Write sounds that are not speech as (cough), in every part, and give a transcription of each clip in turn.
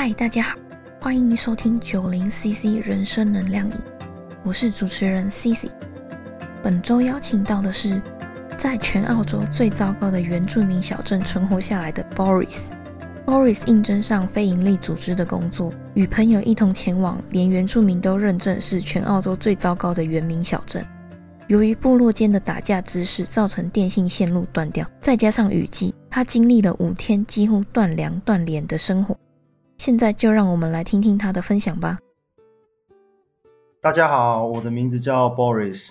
嗨，大家好，欢迎收听九零 CC 人生能量饮，我是主持人 CC。本周邀请到的是在全澳洲最糟糕的原住民小镇存活下来的 Boris。Boris 应征上非营利组织的工作，与朋友一同前往连原住民都认证是全澳洲最糟糕的原民小镇。由于部落间的打架之事，造成电信线路断掉，再加上雨季，他经历了五天几乎断粮断粮的生活。现在就让我们来听听他的分享吧。大家好，我的名字叫 Boris，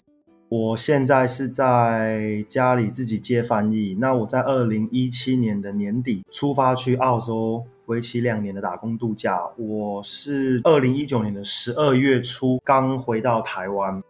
我现在是在家里自己接翻译。那我在二零一七年的年底出发去澳洲，为期两年的打工度假。我是二零一九年的十二月初刚回到台湾。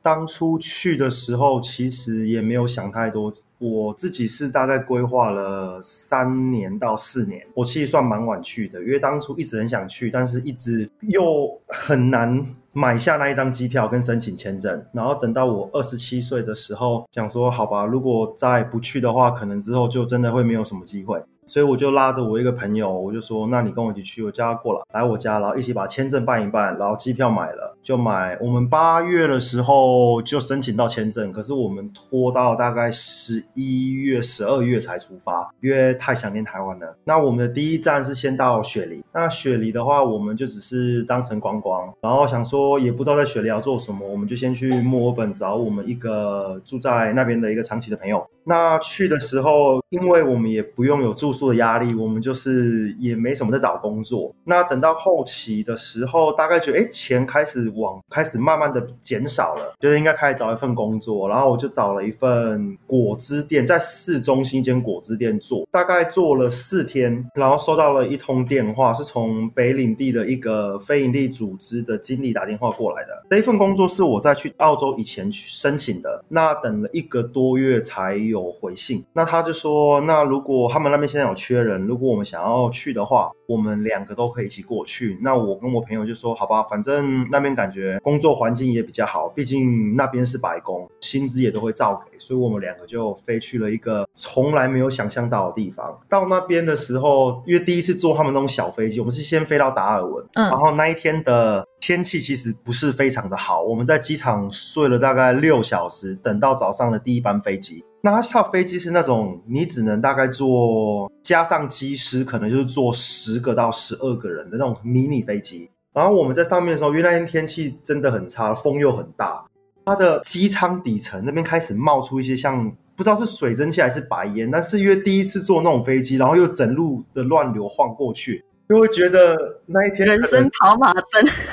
当初去的时候，其实也没有想太多。我自己是大概规划了三年到四年，我其实算蛮晚去的，因为当初一直很想去，但是一直又很难买下那一张机票跟申请签证。然后等到我二十七岁的时候，想说好吧，如果再不去的话，可能之后就真的会没有什么机会。所以我就拉着我一个朋友，我就说，那你跟我一起去，我叫他过来，来我家，然后一起把签证办一办，然后机票买了，就买。我们八月的时候就申请到签证，可是我们拖到大概十一月、十二月才出发，因为太想念台湾了。那我们的第一站是先到雪梨，那雪梨的话，我们就只是当成观光，然后想说也不知道在雪梨要做什么，我们就先去墨尔本找我们一个住在那边的一个长期的朋友。那去的时候，因为我们也不用有住宿。的压力，我们就是也没什么在找工作。那等到后期的时候，大概觉得哎，钱开始往开始慢慢的减少了，觉得应该开始找一份工作。然后我就找了一份果汁店，在市中心一间果汁店做，大概做了四天，然后收到了一通电话，是从北领地的一个非营利组织的经理打电话过来的。这一份工作是我在去澳洲以前去申请的，那等了一个多月才有回信。那他就说，那如果他们那边现在有缺人，如果我们想要去的话，我们两个都可以一起过去。那我跟我朋友就说，好吧，反正那边感觉工作环境也比较好，毕竟那边是白宫，薪资也都会照给，所以我们两个就飞去了一个从来没有想象到的地方。到那边的时候，因为第一次坐他们那种小飞机，我们是先飞到达尔文，嗯，然后那一天的天气其实不是非常的好，我们在机场睡了大概六小时，等到早上的第一班飞机。那他下飞机是那种，你只能大概坐加上机师，可能就是坐十个到十二个人的那种迷你飞机。然后我们在上面的时候，因为那天天气真的很差，风又很大，它的机舱底层那边开始冒出一些像不知道是水蒸气还是白烟。但是因为第一次坐那种飞机，然后又整路的乱流晃过去，就会觉得那一天人生跑马灯。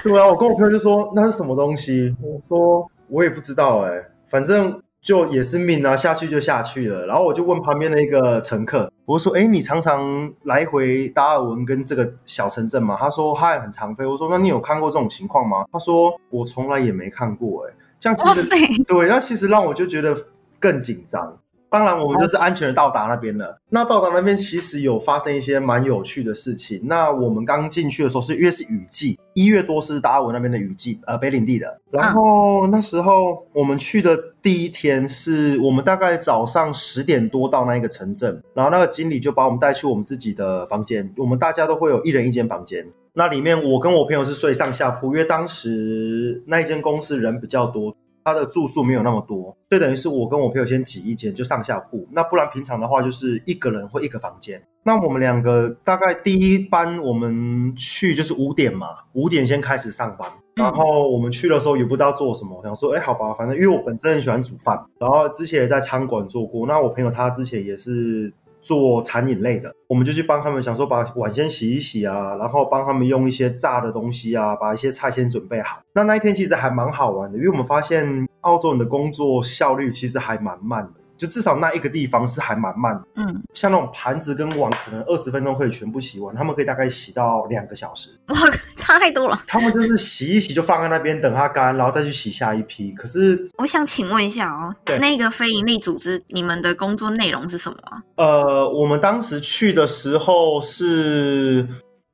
对啊，我跟我朋友就说那是什么东西？我说我也不知道哎，反正。就也是命啊，下去就下去了。然后我就问旁边的一个乘客，我说：“哎，你常常来回达尔文跟这个小城镇吗？”他说：“嗨，很常飞。”我说：“那你有看过这种情况吗？”他说：“我从来也没看过。”哎，这样其实对，那其实让我就觉得更紧张。当然，我们就是安全的到达那边了。那到达那边其实有发生一些蛮有趣的事情。那我们刚进去的时候是因为是雨季，一月多是达尔文那边的雨季，呃，北领地的。然后那时候我们去的第一天是我们大概早上十点多到那一个城镇，然后那个经理就把我们带去我们自己的房间，我们大家都会有一人一间房间。那里面我跟我朋友是睡上下铺，因为当时那一间公司人比较多。他的住宿没有那么多，就等于是我跟我朋友先挤一间，就上下铺。那不然平常的话就是一个人或一个房间。那我们两个大概第一班我们去就是五点嘛，五点先开始上班。然后我们去的时候也不知道做什么，想说哎好吧，反正因为我本身很喜欢煮饭，然后之前也在餐馆做过。那我朋友他之前也是。做餐饮类的，我们就去帮他们，想说把碗先洗一洗啊，然后帮他们用一些炸的东西啊，把一些菜先准备好。那那一天其实还蛮好玩的，因为我们发现澳洲人的工作效率其实还蛮慢的。就至少那一个地方是还蛮慢的，嗯，像那种盘子跟碗，可能二十分钟可以全部洗完，他们可以大概洗到两个小时，(laughs) 哇，差太多了。他们就是洗一洗就放在那边等它干，然后再去洗下一批。可是我想请问一下哦，那个非营利组织，你们的工作内容是什么？呃，我们当时去的时候是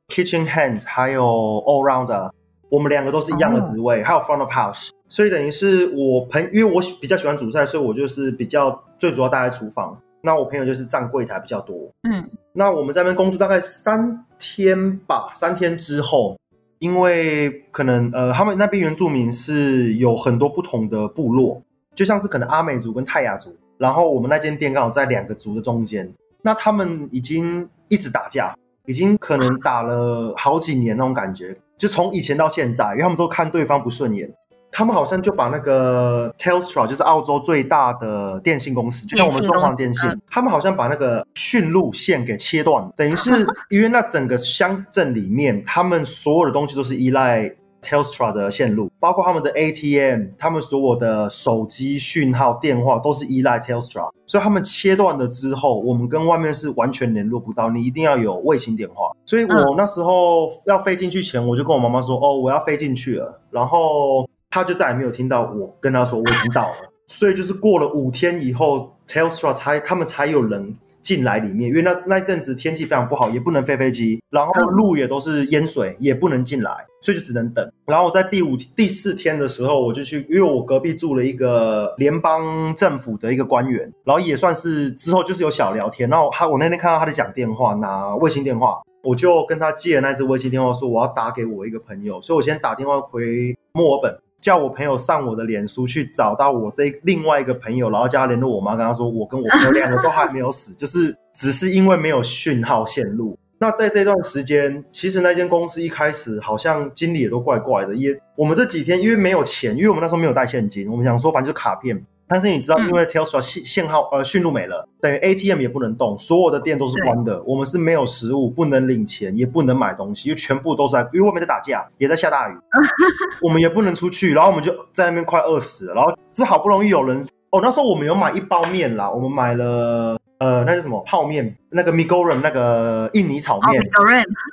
kitchen hand，还有 all round，我们两个都是一样的职位，还有 front of house。所以等于是我朋，因为我比较喜欢煮菜，所以我就是比较最主要待在厨房。那我朋友就是站柜台比较多。嗯，那我们在那边工作大概三天吧，三天之后，因为可能呃，他们那边原住民是有很多不同的部落，就像是可能阿美族跟泰雅族，然后我们那间店刚好在两个族的中间，那他们已经一直打架，已经可能打了好几年那种感觉，就从以前到现在，因为他们都看对方不顺眼。他们好像就把那个 Telstra，就是澳洲最大的电信公司，就像我们中华电信，他们好像把那个讯路线给切断，(laughs) 等于是因为那整个乡镇里面，他们所有的东西都是依赖 Telstra 的线路，包括他们的 ATM，他们所有的手机讯号、电话都是依赖 Telstra，所以他们切断了之后，我们跟外面是完全联络不到，你一定要有卫星电话。所以我那时候要飞进去前，我就跟我妈妈说：“哦，我要飞进去了。”然后。他就再也没有听到我跟他说我已经到了，(laughs) 所以就是过了五天以后，Telstra 才他们才有人进来里面，因为那那一阵子天气非常不好，也不能飞飞机，然后路也都是淹水，也不能进来，所以就只能等。然后我在第五第四天的时候，我就去，因为我隔壁住了一个联邦政府的一个官员，然后也算是之后就是有小聊天。然后他我那天看到他在讲电话，拿卫星电话，我就跟他借了那只卫星电话，说我要打给我一个朋友，所以我先打电话回墨尔本。叫我朋友上我的脸书去找到我这另外一个朋友，然后叫他联络我妈，跟他说我跟我朋友两个都还没有死，(laughs) 就是只是因为没有讯号线路。那在这段时间，其实那间公司一开始好像经理也都怪怪的，也我们这几天因为没有钱，因为我们那时候没有带现金，我们想说反正就卡片。但是你知道，因为 Telstra 信信号呃讯路没了，等于 ATM 也不能动，所有的店都是关的。我们是没有食物，不能领钱，也不能买东西，因为全部都在，因为外面在打架，也在下大雨，(laughs) 我们也不能出去。然后我们就在那边快饿死了。然后是好不容易有人哦，那时候我们有买一包面啦，我们买了呃那是什么泡面，那个 m i g o r a m 那个印尼炒面。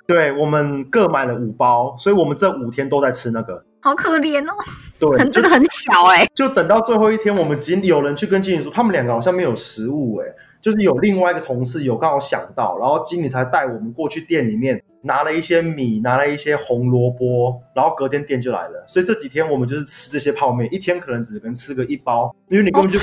对，我们各买了五包，所以我们这五天都在吃那个。好可怜哦，对，(laughs) 这个很小哎。就等到最后一天，我们经有人去跟经理说，他们两个好像没有食物哎，就是有另外一个同事有刚好想到，然后经理才带我们过去店里面拿了一些米，拿了一些红萝卜，然后隔天店就来了。所以这几天我们就是吃这些泡面，一天可能只能吃个一包，因为你根本就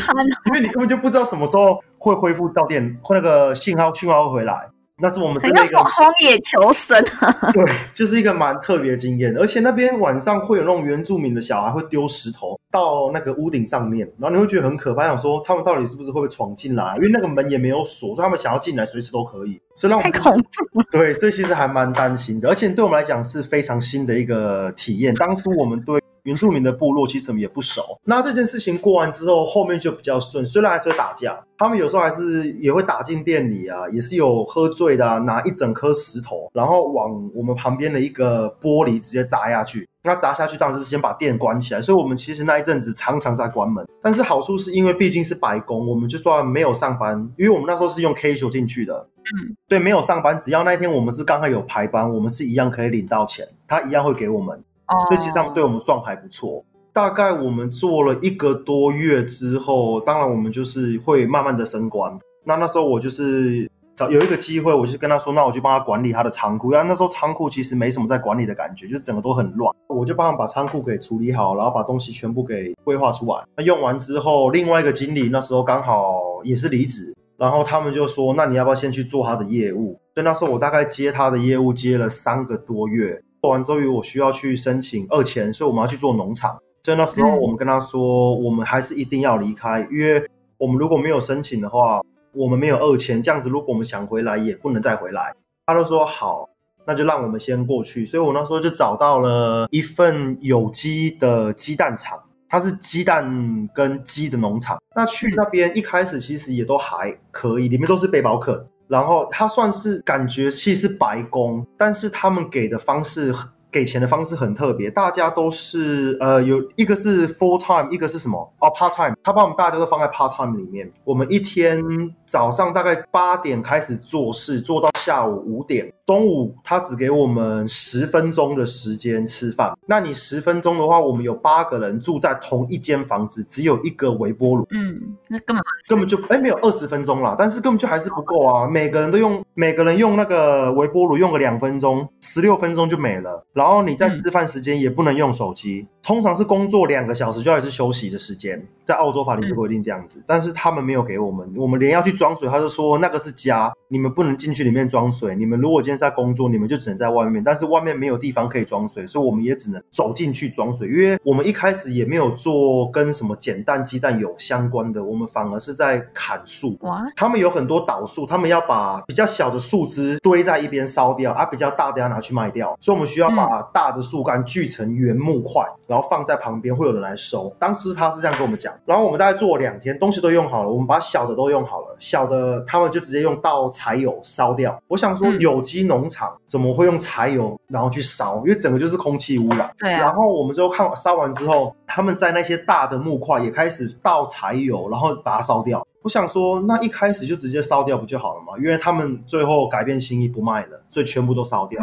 因为你根本就不知道什么时候会恢复到店，或那个信号讯号会回来。那是我们真的一个荒野求生啊！(laughs) 对，就是一个蛮特别经验，而且那边晚上会有那种原住民的小孩会丢石头到那个屋顶上面，然后你会觉得很可怕，想说他们到底是不是会不会闯进来？因为那个门也没有锁，所以他们想要进来随时都可以。所以让我太恐怖。对，所以其实还蛮担心的，而且对我们来讲是非常新的一个体验。当初我们对。原住民的部落其实我们也不熟。那这件事情过完之后，后面就比较顺。虽然还是会打架，他们有时候还是也会打进店里啊，也是有喝醉的，拿一整颗石头，然后往我们旁边的一个玻璃直接砸下去。那砸下去当然就是先把店关起来。所以我们其实那一阵子常常在关门。但是好处是因为毕竟是白工，我们就算没有上班，因为我们那时候是用 K 九进去的。嗯，对，没有上班，只要那一天我们是刚好有排班，我们是一样可以领到钱，他一样会给我们。所以其实他们对我们算还不错。大概我们做了一个多月之后，当然我们就是会慢慢的升官。那那时候我就是找有一个机会，我就跟他说，那我就帮他管理他的仓库。因为那时候仓库其实没什么在管理的感觉，就整个都很乱。我就帮他把仓库给处理好，然后把东西全部给规划出来。那用完之后，另外一个经理那时候刚好也是离职，然后他们就说，那你要不要先去做他的业务？所以那时候我大概接他的业务接了三个多月。做完之后，我需要去申请二签，所以我们要去做农场。所以那时候我们跟他说，我们还是一定要离开，因为我们如果没有申请的话，我们没有二签，这样子如果我们想回来也不能再回来。他都说好，那就让我们先过去。所以我那时候就找到了一份有机的鸡蛋厂，它是鸡蛋跟鸡的农场。那去那边一开始其实也都还可以，里面都是背包客。然后他算是感觉其实白工，但是他们给的方式。给钱的方式很特别，大家都是呃，有一个是 full time，一个是什么哦 part time，他把我们大家都放在 part time 里面。我们一天早上大概八点开始做事，做到下午五点，中午他只给我们十分钟的时间吃饭。那你十分钟的话，我们有八个人住在同一间房子，只有一个微波炉。嗯，那根本根本就哎没有二十分钟啦，但是根本就还是不够啊！每个人都用每个人用那个微波炉用个两分钟，十六分钟就没了，然后。你在吃饭时间也不能用手机。通常是工作两个小时就要是休息的时间，在澳洲法律是规定这样子，但是他们没有给我们，我们连要去装水，他就说那个是家，你们不能进去里面装水。你们如果今天在工作，你们就只能在外面，但是外面没有地方可以装水，所以我们也只能走进去装水。因为我们一开始也没有做跟什么捡蛋鸡蛋有相关的，我们反而是在砍树。哇，他们有很多倒树，他们要把比较小的树枝堆在一边烧掉，啊，比较大的要拿去卖掉，所以我们需要把大的树干锯成圆木块，然后放在旁边，会有人来收。当时他是这样跟我们讲，然后我们大概做了两天，东西都用好了，我们把小的都用好了，小的他们就直接用倒柴油烧掉。我想说，有机农场怎么会用柴油然后去烧？因为整个就是空气污染。对。然后我们就看烧完之后，他们在那些大的木块也开始倒柴油，然后把它烧掉。我想说，那一开始就直接烧掉不就好了吗？因为他们最后改变心意不卖了，所以全部都烧掉。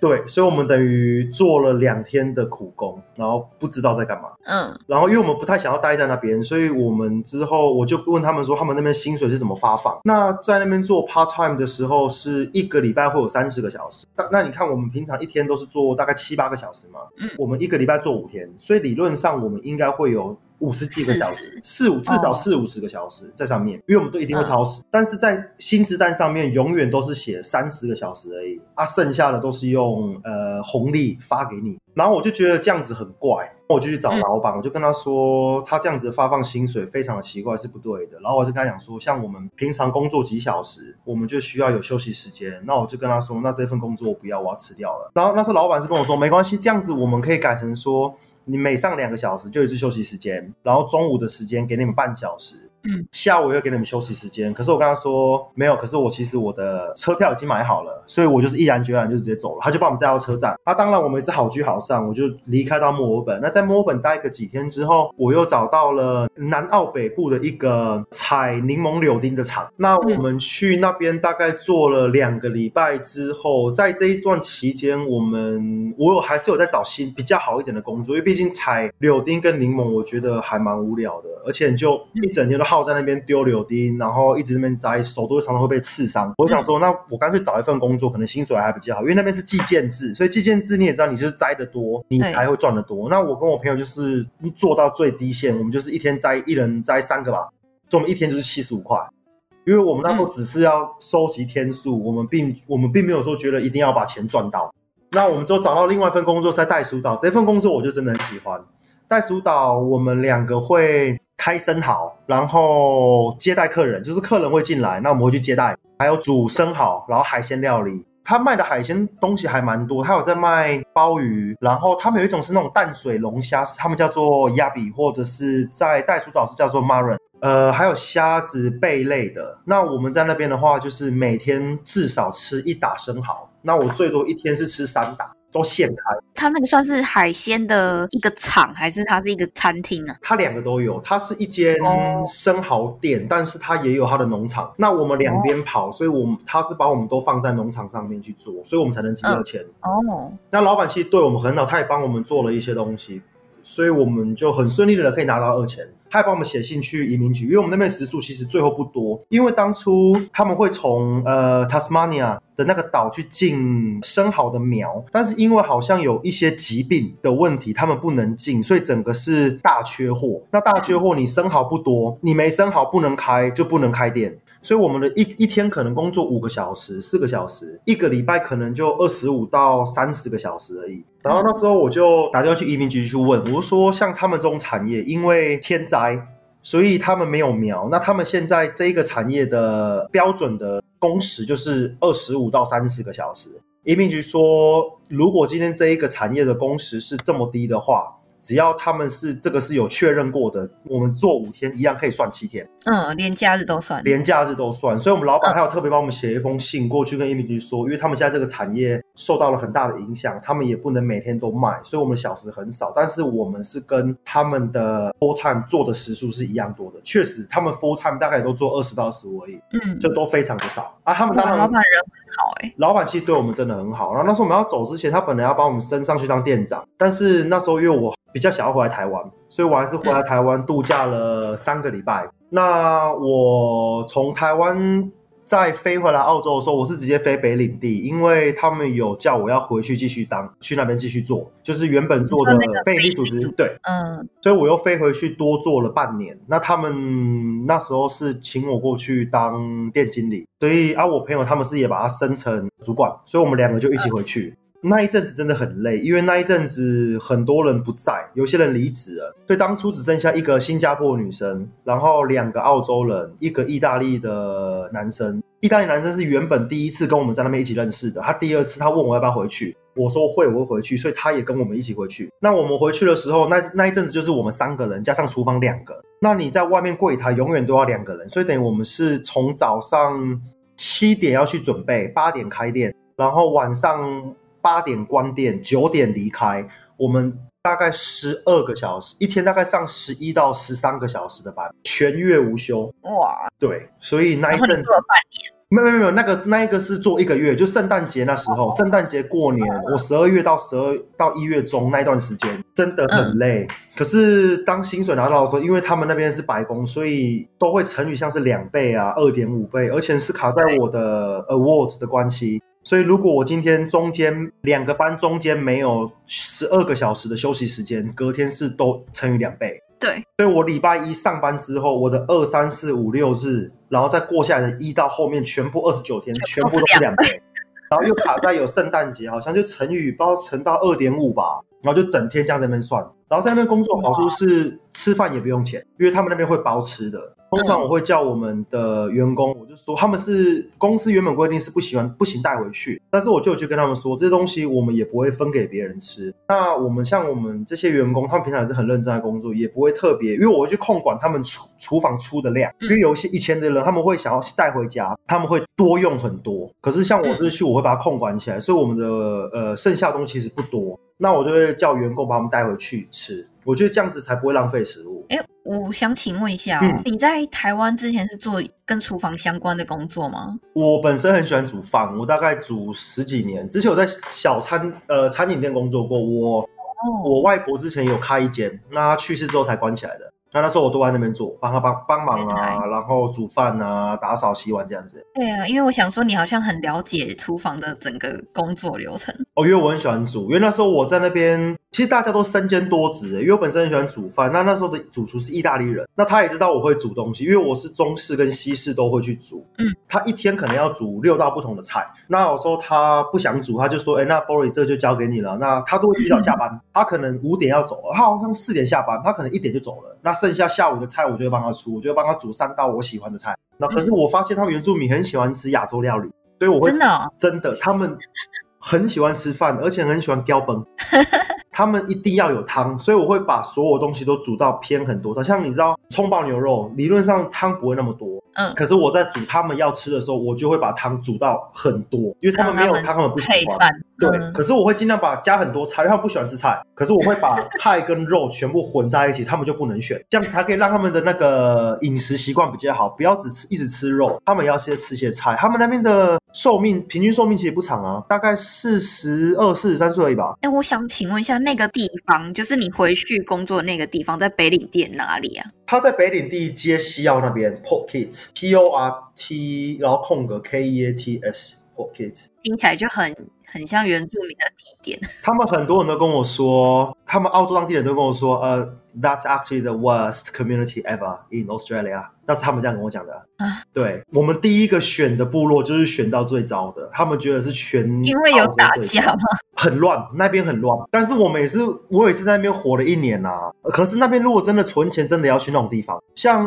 对，所以我们等于做了两天的苦工，然后不知道在干嘛。嗯，然后因为我们不太想要待在那边，所以我们之后我就问他们说，他们那边薪水是怎么发放？那在那边做 part time 的时候，是一个礼拜会有三十个小时。那那你看，我们平常一天都是做大概七八个小时嘛。嗯，我们一个礼拜做五天，所以理论上我们应该会有。五十几个小时，四五至少四五十个小时在上面，因为我们都一定会超时。但是在薪资单上面永远都是写三十个小时而已，啊，剩下的都是用呃红利发给你。然后我就觉得这样子很怪，我就去找老板，我就跟他说，他这样子发放薪水非常的奇怪，是不对的。然后我就跟他讲说，像我们平常工作几小时，我们就需要有休息时间。那我就跟他说，那这份工作我不要，我要辞掉了。然后那时候老板是跟我说，没关系，这样子我们可以改成说。你每上两个小时就一次休息时间，然后中午的时间给你们半小时。嗯，下午又给你们休息时间，可是我跟他说没有，可是我其实我的车票已经买好了，所以我就是毅然决然就直接走了。他就把我们载到车站。那当然我们是好聚好散，我就离开到墨尔本。那在墨尔本待个几天之后，我又找到了南澳北部的一个采柠檬柳丁的厂。那我们去那边大概做了两个礼拜之后，在这一段期间，我们我有还是有在找新比较好一点的工作，因为毕竟采柳丁跟柠檬，我觉得还蛮无聊的，而且就一整天都。耗在那边丢柳丁，然后一直那边摘，手都常常会被刺伤。我想说，那我干脆找一份工作，可能薪水还比较好，因为那边是计件制，所以计件制你也知道，你就是摘的多，你才会赚的多。那我跟我朋友就是做到最低线，我们就是一天摘一人摘三个吧，所以我们一天就是七十五块。因为我们那时候只是要收集天数，我们并我们并没有说觉得一定要把钱赚到。那我们之后找到另外一份工作，在袋鼠岛这份工作，我就真的很喜欢。袋鼠岛我们两个会。开生蚝，然后接待客人，就是客人会进来，那我们会去接待。还有煮生蚝，然后海鲜料理。他卖的海鲜东西还蛮多，他有在卖鲍鱼，然后他们有一种是那种淡水龙虾，他们叫做亚比，或者是在袋鼠岛是叫做 marin。呃，还有虾子、贝类的。那我们在那边的话，就是每天至少吃一打生蚝。那我最多一天是吃三打。都现开，它那个算是海鲜的一个厂，还是它是一个餐厅呢？它两个都有，它是一间生蚝店，但是它也有它的农场。那我们两边跑，所以我们他是把我们都放在农场上面去做，所以我们才能集到钱。哦，那老板其实对我们很好，他也帮我们做了一些东西，所以我们就很顺利的可以拿到二钱。他还帮我们写信去移民局，因为我们那边时速其实最后不多，因为当初他们会从呃 Tasmania 的那个岛去进生蚝的苗，但是因为好像有一些疾病的问题，他们不能进，所以整个是大缺货。那大缺货，你生蚝不多，你没生蚝不能开，就不能开店。所以我们的一一天可能工作五个小时、四个小时，一个礼拜可能就二十五到三十个小时而已。然后那时候我就打电话去移民局去问，我说像他们这种产业，因为天灾，所以他们没有苗。那他们现在这一个产业的标准的工时就是二十五到三十个小时。移民局说，如果今天这一个产业的工时是这么低的话。只要他们是这个是有确认过的，我们做五天一样可以算七天。嗯，连假日都算，连假日都算。所以，我们老板还有特别帮我们写一封信过去跟移民局说，因为他们现在这个产业受到了很大的影响，他们也不能每天都卖，所以我们小时很少。但是我们是跟他们的 full time 做的时数是一样多的。确实，他们 full time 大概也都做二十到二十五而已，嗯，就都非常的少。啊，他们当然老板人很好哎，老板其实对我们真的很好。然后那时候我们要走之前，他本来要帮我们升上去当店长，但是那时候因为我。比较想要回来台湾，所以我还是回来台湾度假了三个礼拜。那我从台湾在飞回来澳洲的时候，我是直接飞北领地，因为他们有叫我要回去继续当，去那边继续做，就是原本做的非营利组织，对，嗯，所以我又飞回去多做了半年。那他们那时候是请我过去当店经理，所以啊，我朋友他们是也把他升成主管，所以我们两个就一起回去。那一阵子真的很累，因为那一阵子很多人不在，有些人离职了，所以当初只剩下一个新加坡女生，然后两个澳洲人，一个意大利的男生。意大利男生是原本第一次跟我们在那边一起认识的，他第二次他问我要不要回去，我说会，我会回去，所以他也跟我们一起回去。那我们回去的时候，那那一阵子就是我们三个人加上厨房两个。那你在外面柜台永远都要两个人，所以等于我们是从早上七点要去准备，八点开店，然后晚上。八点关店，九点离开。我们大概十二个小时，一天大概上十一到十三个小时的班，全月无休。哇，对，所以那一阵子，没有没有没有，那个那一个是做一个月，就圣诞节那时候，圣诞节过年，我十二月到十二到一月中那一段时间真的很累。可是当薪水拿到的时候，因为他们那边是白工，所以都会乘以像是两倍啊，二点五倍，而且是卡在我的 awards 的关系。所以，如果我今天中间两个班中间没有十二个小时的休息时间，隔天是都乘以两倍。对，所以我礼拜一上班之后，我的二三四五六日，然后再过下来的一到后面全部二十九天，全部都是两倍。然后又卡在有圣诞节，好像就乘以不知道乘到二点五吧，然后就整天这样在那边算。然后在那边工作好处是吃饭也不用钱，因为他们那边会包吃的。通常我会叫我们的员工，我就说他们是公司原本规定是不喜欢不行带回去，但是我就去跟他们说这些东西我们也不会分给别人吃。那我们像我们这些员工，他们平常也是很认真在工作，也不会特别，因为我会去控管他们厨厨房出的量。因为有一些以前的人他们会想要带回家，他们会多用很多。可是像我这次去，我会把它控管起来，所以我们的呃剩下东西其实不多。那我就会叫员工把他们带回去吃。我觉得这样子才不会浪费食物。哎，我想请问一下，你在台湾之前是做跟厨房相关的工作吗？我本身很喜欢煮饭，我大概煮十几年。之前我在小餐呃餐饮店工作过，我我外婆之前有开一间，那去世之后才关起来的。那那时候我都在那边做，帮他帮帮忙啊，然后煮饭啊，打扫洗碗这样子。对啊，因为我想说你好像很了解厨房的整个工作流程。哦，因为我很喜欢煮，因为那时候我在那边，其实大家都身兼多职。因为我本身很喜欢煮饭，那那时候的主厨是意大利人，那他也知道我会煮东西，因为我是中式跟西式都会去煮。嗯，他一天可能要煮六道不同的菜。那有时候他不想煮，他就说：“哎，那 Boris 这就交给你了。”那他都会提早下班，他可能五点要走，他好像四点下班，他可能一点就走了。那剩下下午的菜，我就会帮他出，我就会帮他煮三道我喜欢的菜。那可是我发现他们原住民很喜欢吃亚洲料理，所以我会真的真的，他们很喜欢吃饭，而且很喜欢雕崩。(laughs) 他们一定要有汤，所以我会把所有东西都煮到偏很多。像你知道，葱爆牛肉理论上汤不会那么多，嗯，可是我在煮他们要吃的时候，我就会把汤煮到很多，因为他们没有汤，他们不喜欢。对，可是我会尽量把加很多菜，因为他们不喜欢吃菜。可是我会把菜跟肉全部混在一起，他们就不能选，这样才可以让他们的那个饮食习惯比较好，不要只吃一直吃肉，他们要先吃些菜。他们那边的寿命平均寿命其实不长啊，大概四十二、四十三岁而已吧。哎，我想请问一下。那个地方就是你回去工作的那个地方，在北领店哪里啊？他在北领地街西澳那边，Port Kit，P O R T，然后空格 K E A T S，Port 听起来就很很像原住民的地点。(laughs) 他们很多人都跟我说，他们澳洲当地人都跟我说，呃，That's actually the worst community ever in Australia。那是他们这样跟我讲的啊。对我们第一个选的部落就是选到最糟的，他们觉得是全因为有打架吗？很乱，那边很乱。但是我们也是，我也是在那边活了一年呐。可是那边如果真的存钱，真的要去那种地方，像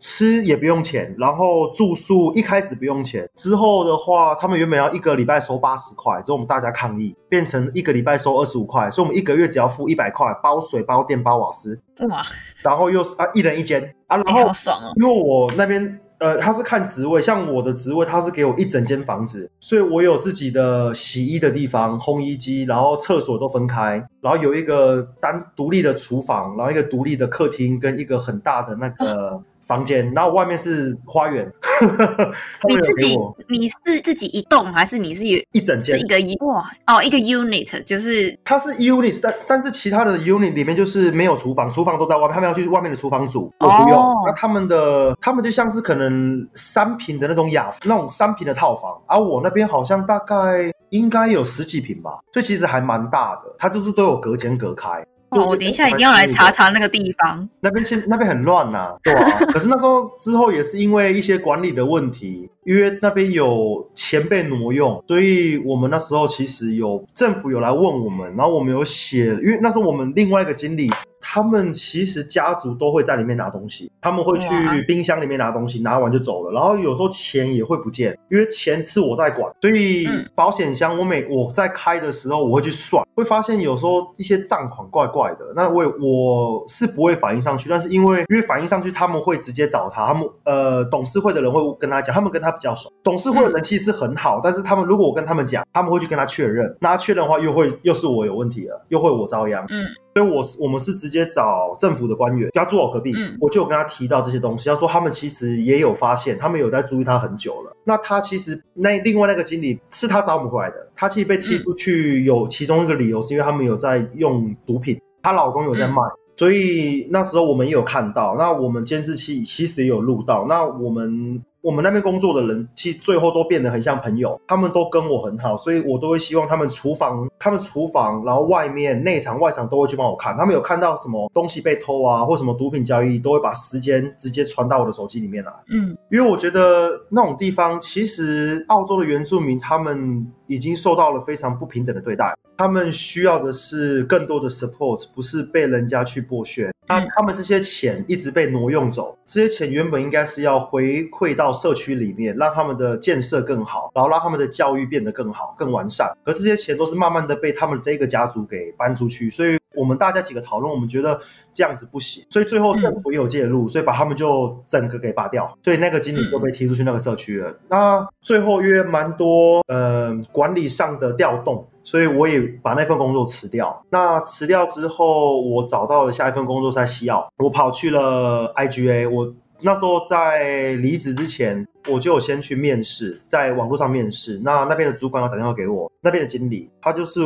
吃也不用钱，然后住宿一开始不用钱，之后的话，他们原本要一个礼拜收八十块，之后我们大家抗议，变成一个礼拜收二十五块，所以我们一个月只要付一百块，包水、包电、包瓦斯。哇！然后又是啊，一人一间啊，然后好爽哦。因为我那边呃，他是看职位，像我的职位，他是给我一整间房子，所以我有自己的洗衣的地方、烘衣机，然后厕所都分开，然后有一个单独立的厨房，然后一个独立的客厅跟一个很大的那个房间，然后外面是花园。(laughs) 你自己你是自己一栋，还是你是有一整间是一，个哇哦一个 unit，就是它是 unit，但但是其他的 unit 里面就是没有厨房，厨房都在外面，他们要去外面的厨房煮，我不用。哦那他们的他们就像是可能三平的那种雅那种三平的套房，而、我那边好像大概应该有十几平吧，所以其实还蛮大的，它就是都有隔间隔开。哦，我等一下一定要来查查那个地方。那边现那边很乱呐、对啊。可是那时候之后也是因为一些管理的问题，因为那边有钱被挪用，所以我们那时候其实有政府有来问我们，然后我们有写，因为那时候我们另外一个经理。他们其实家族都会在里面拿东西，他们会去冰箱里面拿东西，拿完就走了。然后有时候钱也会不见，因为钱是我在管，所以嗯保险箱我每我在开的时候，我会去算，会发现有时候一些账款怪怪的。那我也我是不会反映上去，但是因为因为反映上去，他们会直接找他，他们呃董事会的人会跟他讲，他们跟他比较熟，董事会的人其实很好，但是他们如果我跟他们讲，他们会去跟他确认，那他确认的话又会又是我有问题了，又会我遭殃。嗯所以我是我们是直接找政府的官员，就他住我隔壁，嗯我就有跟他提到这些东西，他说他们其实也有发现，他们有在注意他很久了。那他其实那另外那个经理是他找我们回来的，他其实被踢出去有其中一个理由是因为他们有在用毒品，她老公有在卖。所以那时候我们也有看到，那我们监视器其实也有录到，那我们我们那边工作的人，其实最后都变得很像朋友，他们都跟我很好，所以我都会希望他们厨房、他们厨房，然后外面内场、外场都会去帮我看，他们有看到什么东西被偷啊，或什么毒品交易，都会把时间直接传到我的手机里面来。嗯因为我觉得那种地方，其实澳洲的原住民他们已经受到了非常不平等的对待，他们需要的是更多的 support，不是被人家去剥削。那嗯他们这些钱一直被挪用走，这些钱原本应该是要回馈到社区里面，让他们的建设更好，然后让他们的教育变得更好、更完善。可这些钱都是慢慢的被他们这个家族给搬出去，所以我们大家几个讨论，我们觉得这样子不行，所以最后政府也有介入，所以把他们就整个给拔掉，所以那个经理就被踢出去那个社区了。那最后约蛮多呃管理上的调动。所以我也把那份工作辞掉。那辞掉之后，我找到了下一份工作在西澳，我跑去了 IGA。我那时候在离职之前，我就有先去面试，在网络上面试。那那边的主管有打电话给我，那边的经理他就是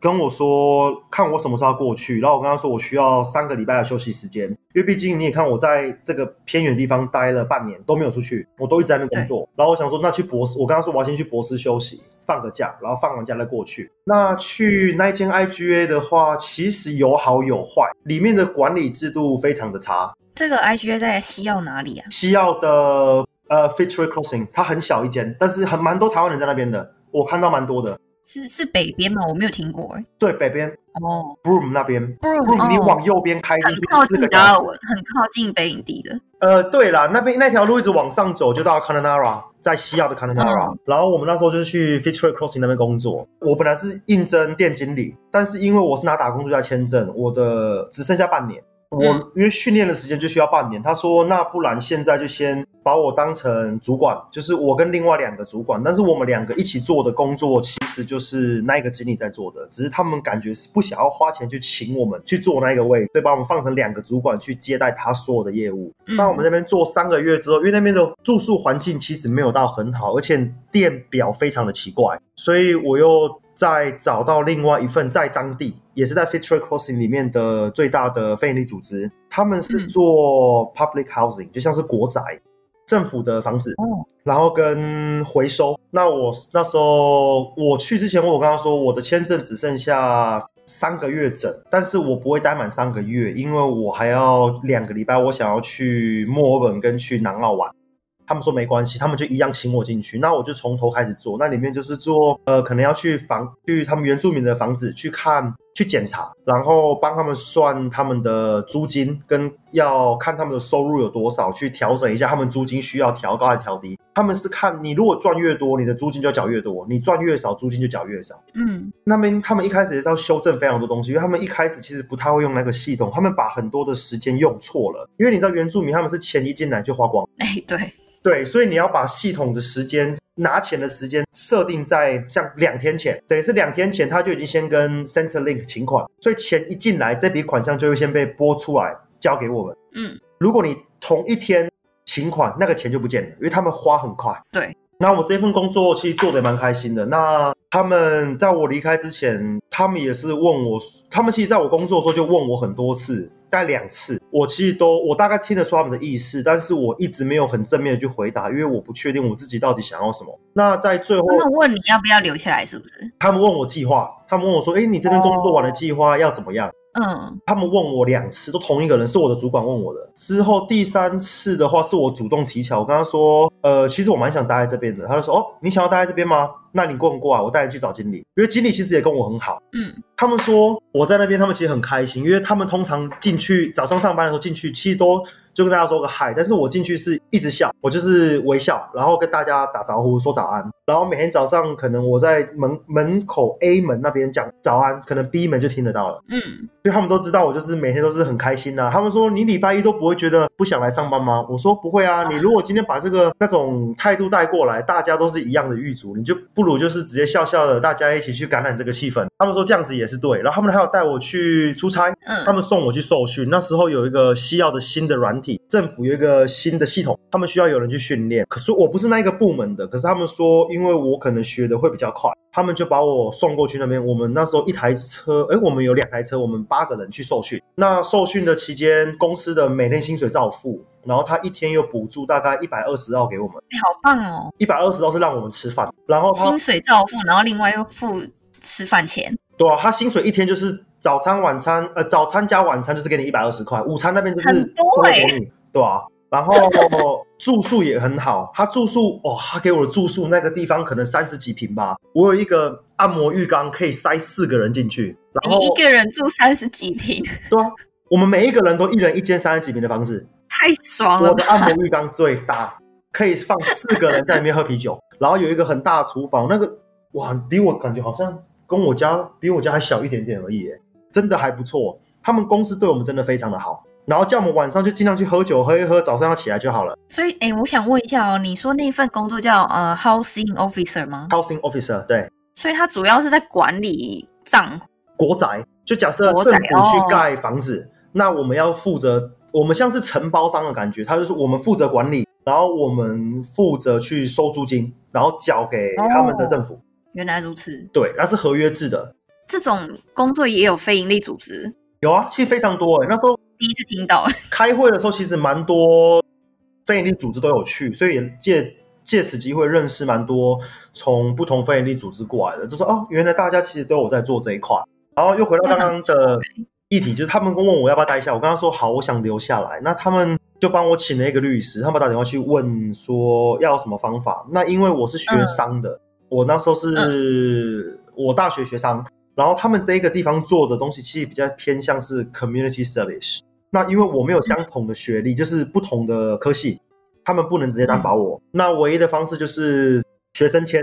跟我说，看我什么时候要过去。然后我跟他说，我需要三个礼拜的休息时间，因为毕竟你也看我在这个偏远地方待了半年都没有出去，我都一直在那边工作。然后我想说，那去博士，我跟他说我要先去博士休息。放个假，然后放完假再过去。那去那间 IGA 的话，其实有好有坏，里面的管理制度非常的差。这个 IGA 在西澳哪里啊？西澳的呃 Fitchery Crossing，它很小一间，但是很蛮多台湾人在那边的，我看到蛮多的。是是北边吗？我没有听过哎。对，北边哦 Broome 那边 Broome，你哦往右边开进很去靠近。达尔文，很靠近北影地的。呃，对啦，那边那条路一直往上走，就到 Connemara，在西澳的 Connemara、嗯然后我们那时候就是去 Fitchery Crossing 那边工作。我本来是应征店经理，但是因为我是拿打工度假签证，我的只剩下半年。我嗯。因为训练的时间就需要半年，他说那不然现在就先把我当成主管，就是我跟另外两个主管，但是我们两个一起做的工作其实就是那一个经理在做的，只是他们感觉是不想要花钱去请我们去做那个位，所以把我们放成两个主管去接待他所有的业务。嗯。那我们那边做三个月之后，因为那边的住宿环境其实没有到很好，而且电表非常的奇怪，所以我又再找到另外一份在当地，也是在 Fitchery Crossing 里面的最大的非营利组织，他们是嗯做 public housing，、就像是国宅。政府的房子，哦，然后跟回收。那我那时候我去之前，我有跟他说，我的签证只剩下三个月整，但是我不会待满三个月，因为我还要两个礼拜，我想要去墨尔本跟去南澳玩。他们说没关系，他们就一样请我进去。那我就从头开始做，那里面就是做呃，可能要去房去他们原住民的房子去看去检查，然后帮他们算他们的租金，跟要看他们的收入有多少，去调整一下他们租金需要调高还是调低。他们是看你如果赚越多，你的租金就要缴越多；你赚越少，租金就缴越少。嗯那边他们一开始也是要修正非常多东西，因为他们一开始其实不太会用那个系统，他们把很多的时间用错了。因为你知道原住民他们是钱一进来就花光，哎，对，对，所以你要把系统的时间拿钱的时间设定在像两天前，等于是两天前他就已经先跟 Centrelink 请款，所以钱一进来，这笔款项就会先被拨出来交给我们。嗯如果你同一天请款，那个钱就不见了，因为他们花很快。对。那我这份工作其实做的蛮开心的。那他们在我离开之前，他们也是问我，他们其实在我工作的时候就问我很多次，大概两次，我其实都我大概听得出他们的意思，但是我一直没有很正面的去回答，因为我不确定我自己到底想要什么。那在最后，他们问你要不要留下来，是不是？他们问我计划，他们问我说：“哎，你这边工作完的计划要怎么样？”嗯，他们问我两次，都同一个人，是我的主管问我的。之后第三次的话，是我主动提起来，我跟他说，呃，其实我蛮想待在这边的。他就说，哦，你想要待在这边吗？那你过不过啊，我带你去找经理，因为经理其实也跟我很好。嗯，他们说我在那边，他们其实很开心，因为他们通常进去早上上班的时候进去，其实都。就跟大家说个嗨，但是我进去是一直笑，我就是微笑，然后跟大家打招呼说早安，然后每天早上可能我在门门口 A 门那边讲早安，可能 B 门就听得到了，嗯，所以他们都知道我就是每天都是很开心呐。他们说你礼拜一都不会觉得不想来上班吗？我说不会啊，你如果今天把这个那种态度带过来，大家都是一样的狱卒，你就不如就是直接笑笑的，大家一起去感染这个气氛。他们说这样子也是对，然后他们还有带我去出差，嗯，他们送我去受训，那时候有一个西药的新的软。政府有一个新的系统，他们需要有人去训练。可是我不是那一个部门的，可是他们说，因为我可能学的会比较快，他们就把我送过去那边。我们那时候一台车，哎，我们有两台车，我们八个人去受训。那受训的期间，公司的每天薪水照付，然后他一天又补助大概一百二十澳给我们。好棒哦！一百二十澳是让我们吃饭，然后薪水照付，然后另外又付吃饭钱。对啊，他薪水一天就是。早餐、晚餐，呃，早餐加晚餐就是给你一百二十块，午餐那边就是多给你，对吧？然后 (laughs) 住宿也很好，他住宿哦，他给我的住宿那个地方可能三十几平吧，我有一个按摩浴缸可以塞四个人进去，然后一个人住三十几平，(laughs) 对啊，我们每一个人都一人一间三十几平的房子，太爽了。我的按摩浴缸最大，可以放四个人在里面喝啤酒，(laughs) 然后有一个很大的厨房，那个哇，比我感觉好像跟我家比我家还小一点点而已，真的还不错，他们公司对我们真的非常的好，然后叫我们晚上就尽量去喝酒喝一喝，早上要起来就好了。所以，哎，我想问一下哦，你说那份工作叫呃 housing officer 吗？housing officer 对。所以，他主要是在管理账国宅，就假设政府去盖房子，那我们要负责，我们像是承包商的感觉，他就是我们负责管理，然后我们负责去收租金，然后缴给他们的政府。原来如此。对，那是合约制的。这种工作也有非营利组织，有啊，其实非常多哎。那时候第一次听到，开会的时候其实蛮多非营利组织都有去，所以也借借此机会认识蛮多从不同非营利组织过来的，就说哦，原来大家其实都有在做这一块。然后又回到刚刚的议题，就是他们问我要不要待下，我跟他说好，我想留下来。那他们就帮我请了一个律师，他们打电话去问说要什么方法。那因为我是学商的，我那时候是我大学学商。然后他们这一个地方做的东西其实比较偏向是 community service。那因为我没有相同的学历，就是不同的科系，他们不能直接担保我。那唯一的方式就是学生签，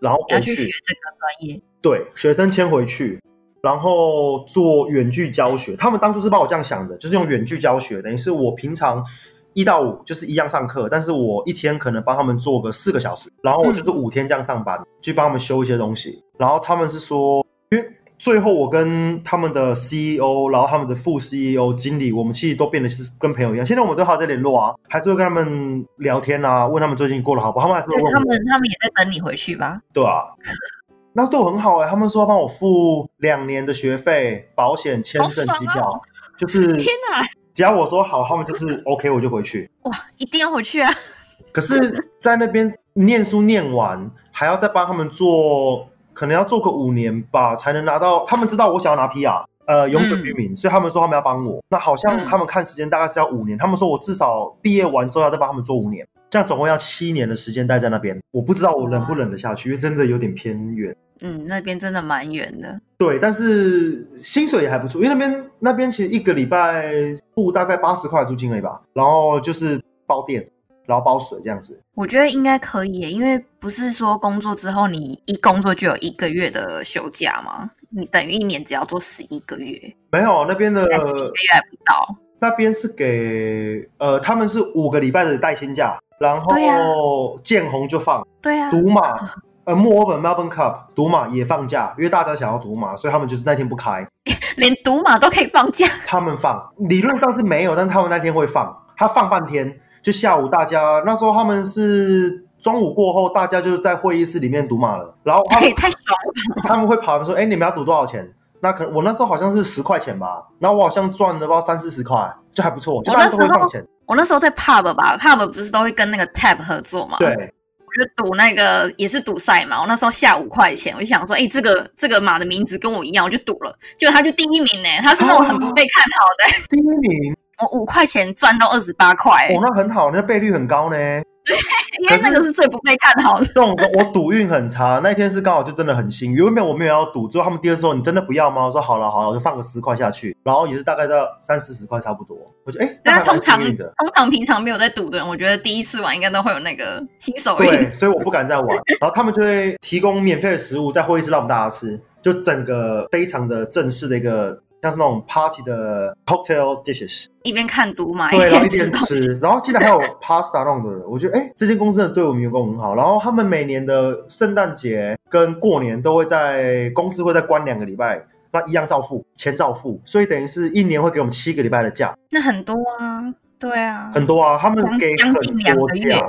然后回去学这个专业。对，学生签回去，然后做远距教学。他们当初是把我这样想的，就是用远距教学，等于是我平常一到五就是一样上课，但是我一天可能帮他们做个四个小时，然后我就是五天这样上班，去帮他们修一些东西。然后他们是说。因为最后我跟他们的 CEO，然后他们的副 CEO、经理，我们其实都变得是跟朋友一样。现在我们都还在联络啊，还是会跟他们聊天啊，问他们最近过得好不好。他们还是会问他们，他们也在等你回去吧？对啊，那对我很好哎。他们说帮我付两年的学费、保险、签证、机票，就是天哪！只要我说好，他们就是 OK，我就回去。哇，一定要回去啊！可是，在那边念书念完，还要再帮他们做。可能要做个五年吧，才能拿到。他们知道我想要拿 PR，呃，永久居民，所以他们说他们要帮我。那好像他们看时间大概是要五年。他们说我至少毕业完之后要再帮他们做五年，这样总共要七年的时间待在那边。我不知道我忍不忍得下去，因为真的有点偏远。嗯，那边真的蛮远的。对，但是薪水也还不错，因为那边那边其实一个礼拜付大概八十块租金而已吧，然后就是包店。然后包水这样子，我觉得应该可以，因为不是说工作之后你一工作就有一个月的休假吗？你等于一年只要做十一个月。没有那边的，一个月还不到。那边是给呃，他们是五个礼拜的带薪假，然后见红就放。对啊。赌马，呃，墨尔本 Melbourne Cup 赌马也放假，因为大家想要赌马，所以他们就是那天不开。(laughs) 连赌马都可以放假？他们放，理论上是没有，但他们那天会放，他放半天。就下午大家那时候他们是中午过后，大家就是在会议室里面赌马了，然后他们嘿，太爽了！(laughs) 他们会跑说：“哎、你们要赌多少钱？”那可能我那时候好像是十块钱吧，然后我好像赚了不知道三四十块，就还不错，就大家都会我那时候。我那时候在 pub 吧，pub 不是都会跟那个 tab 合作嘛？，对，我就赌那个也是赌赛嘛。我那时候下五块钱，我就想说，哎、这个这个马的名字跟我一样，我就赌了。结果他就第一名呢，他是那种很不被看好的。第一名，我五块钱赚到二十八块，哦，那很好，那倍率很高呢。(laughs) 对因为那个是最不被看好的。这种我赌运很差，那一天是刚好就真的很幸运。原本我没有要赌，最后他们第二次说你真的不要吗？我说好了好了，我就放个十块下去，然后也是大概到三四十块差不多。我觉得哎，那通常。通常平常没有在赌的人，我觉得第一次玩应该都会有那个新手运。对，所以我不敢再玩。然后他们就会提供免费的食物在会议室让我们大家吃，就整个非常的正式的一个，像是那种 party 的 cocktail dishes。一边看读嘛，对，然后一边边吃。然后竟然还有 pasta 那种的，我觉得哎，这间公司真的对我们员工很好。然后他们每年的圣诞节跟过年都会在公司会再关两个礼拜，那一样照付，钱照付，所以等于是一年会给我们七个礼拜的假，那很多啊，对啊，很多啊，他们给很多假，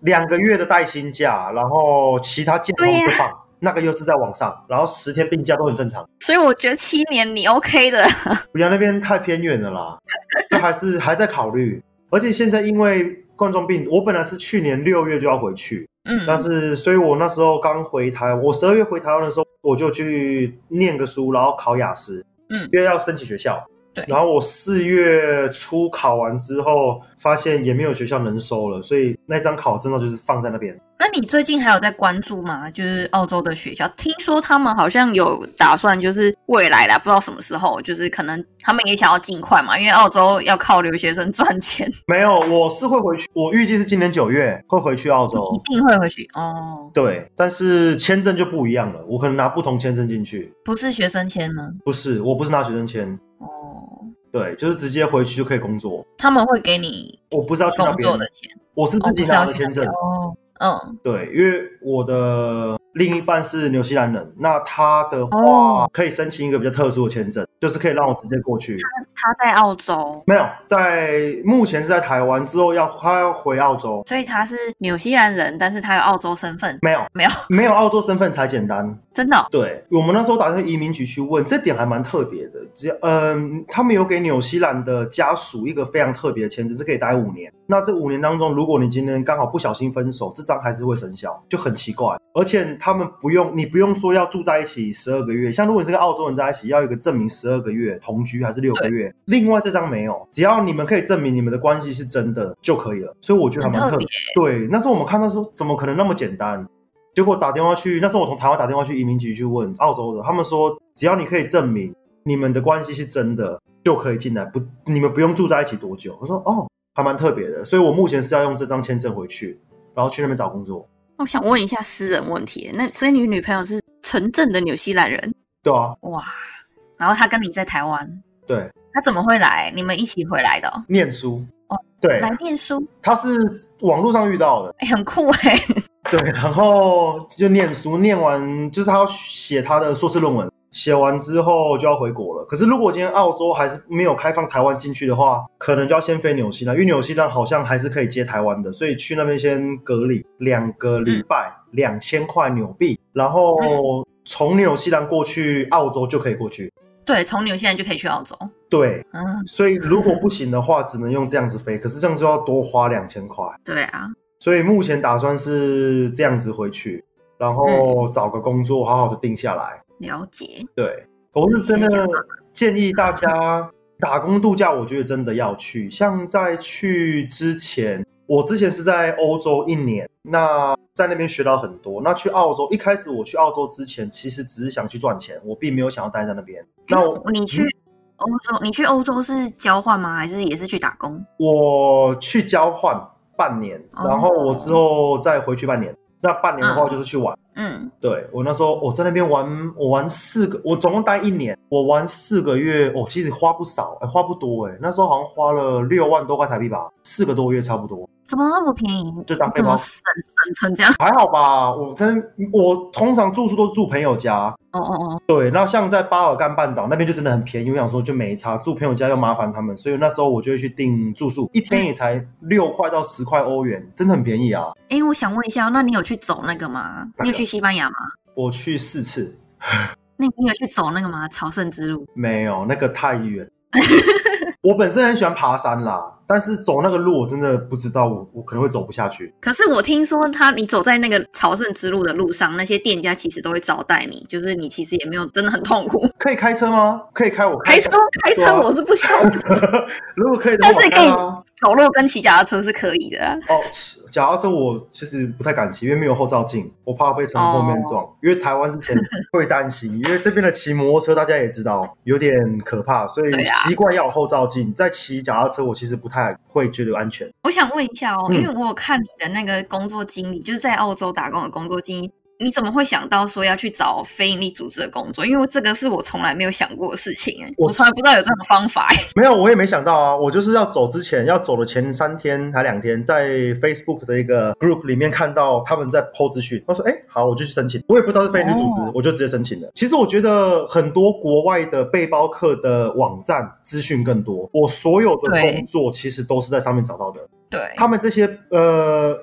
两个月的带薪假，然后其他假他们不放，那个又是在网上，然后十天病假都很正常。所以我觉得七年你 OK 的。(laughs) 不要那边太偏远了啦，(laughs) 就还是还在考虑。而且现在因为冠状病，我本来是去年六月就要回去，嗯，但是所以我那时候刚回台，我十二月回台湾的时候，我就去念个书，然后考雅思，嗯因为要申请学校。对然后我四月初考完之后，发现也没有学校能收了，所以那张考证照就是放在那边。那你最近还有在关注吗？就是澳洲的学校，听说他们好像有打算，就是未来啦，不知道什么时候，就是可能他们也想要尽快嘛，因为澳洲要靠留学生赚钱，没有，我是会回去，我预计是今年九月会回去澳洲。一定会回去哦。对，但是签证就不一样了，我可能拿不同签证进去。不是学生签吗？不是，我不是拿学生签，哦，对，就是直接回去就可以工作。他们会给你我不是要去那边工作，的钱，我是哦，自己拿的签证。哦，嗯，对，因为我的另一半是纽西兰人，那他的话哦可以申请一个比较特殊的签证，就是可以让我直接过去。他在澳洲，没有，在目前是在台湾，之后要他要回澳洲。所以他是纽西兰人，但是他有澳洲身份，没有，没有，(laughs) 没有澳洲身份才简单。真的哦、对我们那时候打算移民局去问，这点还蛮特别的。只要嗯，他们有给纽西兰的家属一个非常特别的签证，是可以待五年。那这五年当中，如果你今天刚好不小心分手，这张还是会生效，就很奇怪。而且他们不用，你不用说要住在一起十二个月，像如果你是跟澳洲人在一起，要有一个证明十二个月同居还是六个月。另外这张没有，只要你们可以证明你们的关系是真的就可以了。所以我觉得还蛮特别。对，那时候我们看到说，怎么可能那么简单？结果打电话去，那时候我从台湾打电话去移民局去问澳洲的，他们说只要你可以证明你们的关系是真的，就可以进来，不，你们不用住在一起多久。我说哦，还蛮特别的，所以我目前是要用这张签证回去，然后去那边找工作。我想问一下私人问题，那所以你女朋友是纯正的纽西兰人？对啊，哇？然后她跟你在台湾，对，她怎么会来？你们一起回来的哦、念书哦，对，来念书，她是网络上遇到的，哎、很酷哎、对，然后就念书，念完就是她要写她的硕士论文，写完之后就要回国了。可是如果今天澳洲还是没有开放台湾进去的话，可能就要先飞纽西兰，因为纽西兰好像还是可以接台湾的，所以去那边先隔离两个礼拜，两千块纽币，然后从纽西兰过去澳洲就可以过去。对，从纽西兰就可以去澳洲。对，嗯，(laughs) 所以如果不行的话，只能用这样子飞，可是这样就要多花两千块。对啊，所以目前打算是这样子回去，然后找个工作，好好的定下来。了解。对，我是真的建议大家打工度假，我觉得真的要去。像在去之前，我之前是在欧洲一年，那在那边学到很多。那去澳洲，一开始我去澳洲之前，其实只是想去赚钱，我并没有想要待在那边。那我你去欧洲，你去欧洲是交换吗？还是也是去打工？我去交换半年，哦然后我之后再回去半年。那半年的话嗯就是去玩，嗯，对我那时候我在那边玩，我玩四个，我总共待一年，我玩四个月，哦，其实花不少，哎，花不多，哎，那时候好像花了六万多块台币吧，四个多月差不多。怎么那么便宜？就当背包省省成这样？还好吧，我真我通常住宿都是住朋友家。哦哦哦，对，那像在巴尔干半岛那边就真的很便宜，我想说就没差，住朋友家又麻烦他们，所以那时候我就会去订住宿，一天也才六块到十块欧元，真的很便宜啊。哎，我想问一下，那你有去走那个吗？你有去西班牙吗？我去四次。那你有去走那个吗？朝圣之路？没有，那个太远。(laughs) 我本身很喜欢爬山啦。但是走那个路，我真的不知道，我我可能会走不下去。可是我听说他，你走在那个朝圣之路的路上，那些店家其实都会招待你，就是你其实也没有真的很痛苦。可以开车吗？可以开我开车，开车我是不晓得。(laughs) 如果可以，但是可以走路跟骑脚踏车是可以的。哦，脚踏车我其实不太敢骑，因为没有后照镜，我怕被从后面撞。因为台湾之前会担心，因为这边的骑摩托车大家也知道有点可怕，所以习惯要有后照镜。在骑脚踏车，我其实不太。会觉得安全。我想问一下哦，因为我有看你的那个工作经历，就是在澳洲打工的工作经历。你怎么会想到说要去找非营利组织的工作？因为这个是我从来没有想过的事情哎，我从来不知道有这种方法 (laughs) 没有，我也没想到啊。我就是要走之前，要走的前三天还两天，在 Facebook 的一个 group 里面看到他们在 PO 资讯，他说：“哎，好，我就去申请。”我也不知道是非营利组织，我就直接申请了。其实我觉得很多国外的背包客的网站资讯更多，我所有的工作其实都是在上面找到的。对，他们这些呃，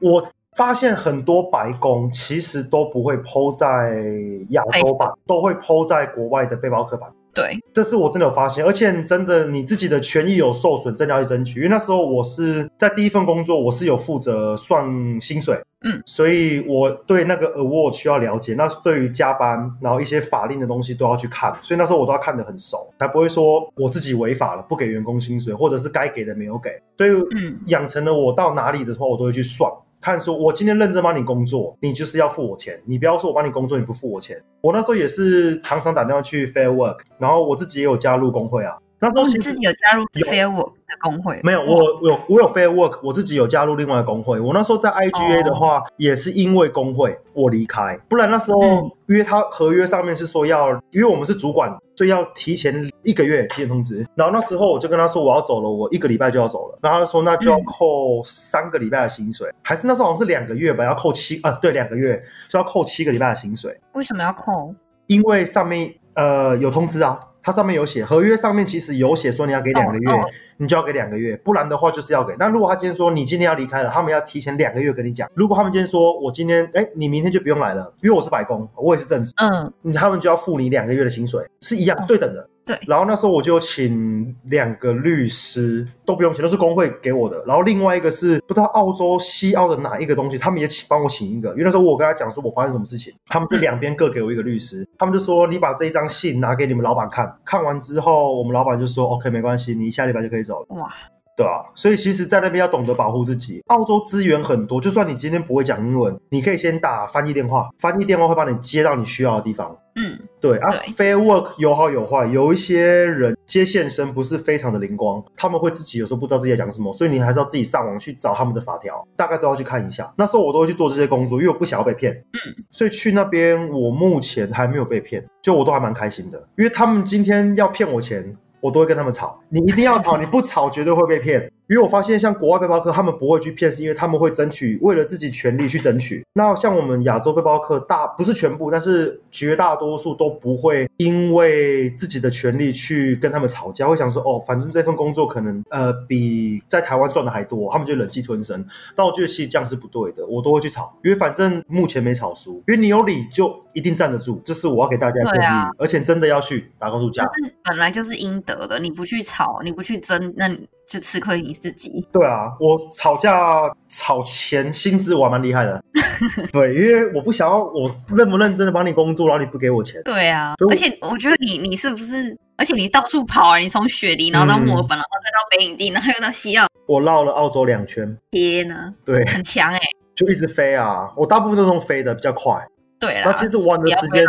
我。发现很多白宫其实都不会抛在亚洲版，都会抛在国外的背包客版。对，这是我真的有发现，而且真的你自己的权益有受损，真的要去争取。因为那时候我是在第一份工作，我是有负责算薪水，嗯，所以我对那个 award 需要了解。那对于加班，然后一些法令的东西都要去看，所以那时候我都要看得很熟，才不会说我自己违法了不给员工薪水，或者是该给的没有给。所以，嗯，养成了我到哪里的话，我都会去算。看，说我今天认真帮你工作，你就是要付我钱。你不要说我帮你工作，你不付我钱。我那时候也是常常打电话去 Fair Work，然后我自己也有加入工会啊。那时候你自己有加入 Fair Work 的工会？没有，我有我有 Fair Work，我自己有加入另外的工会。我那时候在 IGA 的话，也是因为工会我离开，不然那时候因为他合约上面是说要，因为我们是主管，所以要提前一个月提前通知。然后那时候我就跟他说我要走了，我一个礼拜就要走了。然后他说那就要扣三个礼拜的薪水，还是那时候好像是两个月吧，要扣七啊，对，两个月就要扣七个礼拜的薪水。为什么要扣？因为上面呃有通知啊。它上面有写，合约上面其实有写说你要给两个月，你就要给两个月，不然的话就是要给。那如果他今天说你今天要离开了，他们要提前两个月跟你讲。如果他们今天说我今天，哎，你明天就不用来了，因为我是白工，我也是正职，嗯，他们就要付你两个月的薪水，是一样对等的。对，然后那时候我就请两个律师，都不用钱，都是工会给我的。然后另外一个是不知道澳洲西澳的哪一个东西，他们也请帮我请一个。因为那时候我跟他讲说我发生什么事情，他们就两边各给我一个律师。他们就说你把这一张信拿给你们老板看，看完之后我们老板就说 OK 没关系，你下礼拜就可以走了。哇。对啊，所以其实，在那边要懂得保护自己。澳洲资源很多，就算你今天不会讲英文，你可以先打翻译电话，翻译电话会帮你接到你需要的地方。嗯，对啊。Fair work 有好有坏，有一些人接线生不是非常的灵光，他们会自己有时候不知道自己在讲什么，所以你还是要自己上网去找他们的法条，大概都要去看一下。那时候我都会去做这些工作，因为我不想要被骗。嗯，所以去那边我目前还没有被骗，就我都还蛮开心的，因为他们今天要骗我钱。我都会跟他们吵，你一定要吵，你不吵绝对会被骗。因为我发现像国外背包客，他们不会去骗，是因为他们会争取，为了自己权利去争取。那像我们亚洲背包客，大不是全部，但是绝大多数都不会因为自己的权利去跟他们吵架，会想说哦，反正这份工作可能呃比在台湾赚的还多，他们就忍气吞声。但我觉得其实这样是不对的，我都会去吵，因为反正目前没吵输，因为你有理就一定站得住，这是我要给大家建议，而且真的要去打工度假，是本来就是应得的，你不去吵，你不去争，那你。就吃亏你自己。对啊，我吵架吵钱薪资我还蛮厉害的。(laughs) 对，因为我不想要我认不认真的帮你工作，然后你不给我钱。对啊，而且我觉得你你是不是？而且你到处跑啊，你从雪梨，然后到墨尔本，然后再到北影地，然后又到西澳。我绕了澳洲两圈。天呐，对，很强哎。就一直飞啊，我大部分都用飞的，比较快。对啊。那其实玩的时间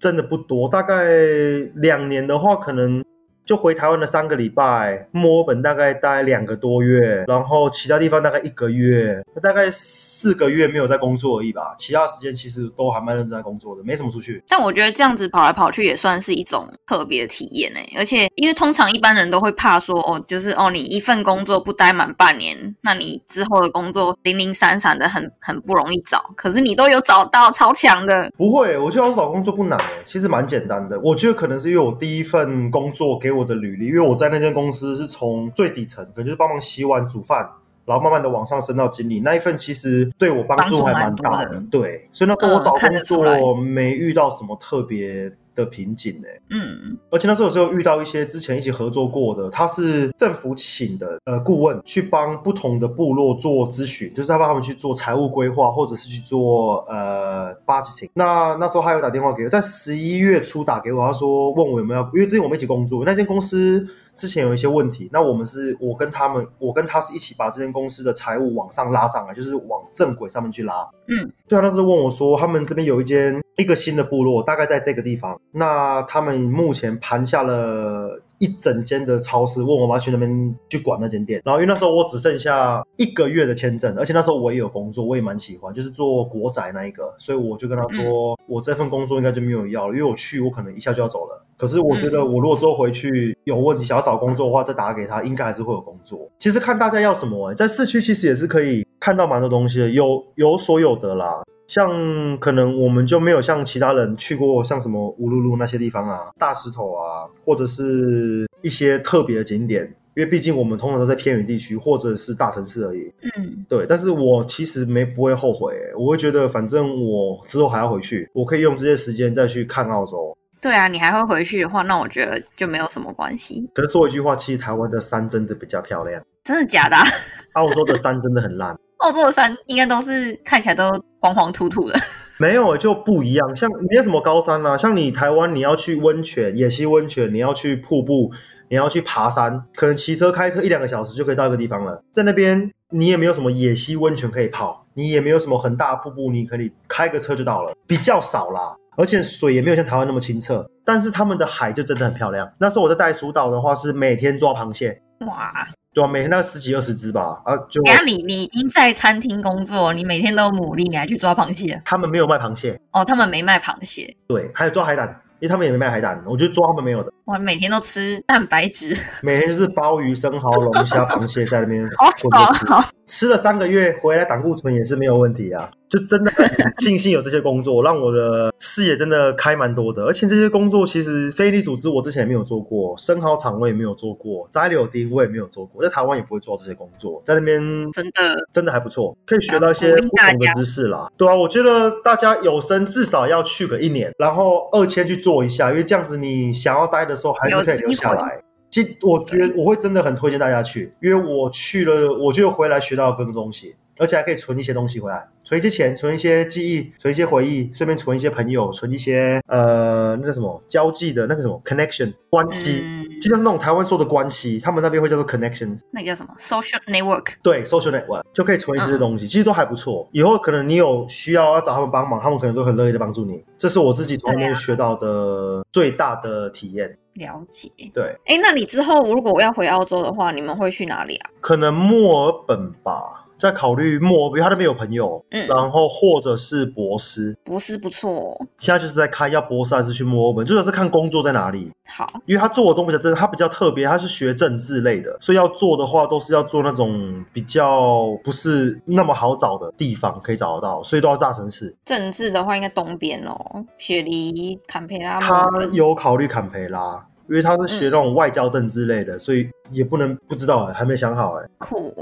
真的不多，大概两年的话，可能。就回台湾的三个礼拜，墨尔本大概待两个多月，然后其他地方大概一个月，大概四个月没有在工作而已吧。其他时间其实都还蛮认真在工作的，没什么出去。但我觉得这样子跑来跑去也算是一种特别的体验哎，而且因为通常一般人都会怕说哦，就是哦你一份工作不待满半年，那你之后的工作零零散散的很 (laughs) 很不容易找。可是你都有找到，超强的。不会，我觉得找工作不难哎，其实蛮简单的。我觉得可能是因为我第一份工作给我的履历，因为我在那间公司是从最底层，可能就是帮忙洗碗煮饭，然后慢慢的往上升到经理。那一份其实对我帮助还蛮大的。对，所以那时候我找工作没遇到什么特别。的瓶颈呢？嗯，而且那时候有遇到一些之前一起合作过的，他是政府请的呃顾问，去帮不同的部落做咨询，就是他帮他们去做财务规划，或者是去做呃 budgeting。那那时候他有打电话给我，在十一月初打给我，他说问我有没有，因为之前我们一起工作，那间公司。之前有一些问题，那我们是我跟他们，我跟他是一起把这间公司的财务往上拉上来，就是往正轨上面去拉。嗯，对啊，当时问我说，他们这边有一间一个新的部落，大概在这个地方，那他们目前盘下了一整间的超市，问我妈去那边去管那间店。然后因为那时候我只剩下一个月的签证，而且那时候我也有工作，我也蛮喜欢，就是做国仔那一个，所以我就跟他说，我这份工作应该就没有要了，因为我去我可能一下就要走了。可是我觉得，我如果之后回去有问题，想要找工作的话，再打给他，应该还是会有工作。其实看大家要什么，在市区其实也是可以看到蛮多东西的，有有所有的啦。像可能我们就没有像其他人去过像什么乌鲁鲁那些地方啊，大石头啊，或者是一些特别的景点，因为毕竟我们通常都在偏远地区或者是大城市而已。嗯，对。但是我其实没不会后悔，我会觉得反正我之后还要回去，我可以用这些时间再去看澳洲。对啊，你还会回去的话，那我觉得就没有什么关系。可是说一句话，其实台湾的山真的比较漂亮。真的假的？(laughs) 澳洲的山真的很烂。澳洲的山应该都是看起来都黄黄土土的。(laughs) 没有，就不一样。像没有什么高山啊，像你台湾，你要去温泉、野溪温泉，你要去瀑布，你要去爬山，可能骑车、开车一两个小时就可以到一个地方了。在那边，你也没有什么野溪温泉可以泡，你也没有什么很大瀑布，你可以开个车就到了，比较少啦。而且水也没有像台湾那么清澈，但是他们的海就真的很漂亮。那时候我在袋鼠岛的话，是每天抓螃蟹，哇，对啊，每天大概十几二十只吧，啊，就。等下你你已经在餐厅工作，你每天都努力，你还去抓螃蟹？他们没有卖螃蟹哦，他们没卖螃蟹。对，还有抓海胆。因为他们也没卖海胆，我觉得抓他们没有的。我每天都吃蛋白质，每天就是鲍鱼、生蚝、龙虾、(laughs) 螃蟹在那边好爽。吃了三个月回来，胆固醇也是没有问题啊。就真的很庆幸有这些工作，让我的视野真的开蛮多的。而且这些工作其实非利组织我之前也没有做过，生蚝厂我也没有做过，摘柳丁我也没有做过，在台湾也不会做这些工作，在那边真的真的还不错，可以学到一些不同的知识啦。对啊，我觉得大家有生至少要去个一年，然后二千去做一下，因为这样子你想要待的时候还是可以留下来。其我觉得我会真的很推荐大家去，因为我去了，我就回来学到更多东西。而且还可以存一些东西回来，存一些钱，存一些记忆，存一些回忆，顺便存一些朋友，存一些呃那个什么交际的那个什么 connection 关系，就像是那种台湾说的关系，他们那边会叫做 connection，那叫什么 social network？对，social network 就可以存一些东西，其实都还不错。以后可能你有需要要找他们帮忙，他们可能都很乐意的帮助你。这是我自己从那边学到的最大的体验。了解。对，哎，那你之后如果我要回澳洲的话，你们会去哪里啊？可能墨尔本吧。在考虑墨尔本，他那边有朋友，嗯，然后或者是博士，博士不错。现在就是在看要博士还是去墨尔本，主要是看工作在哪里。好，因为他做的东西真的，他比较特别，他是学政治类的，所以要做的话都是要做那种比较不是那么好找的地方可以找得到，所以都要大城市。政治的话应该东边哦，雪梨、坎培拉。他有考虑坎培拉，因为他是学那种外交政治类的，所以也不能不知道哎，还没想好哎。酷。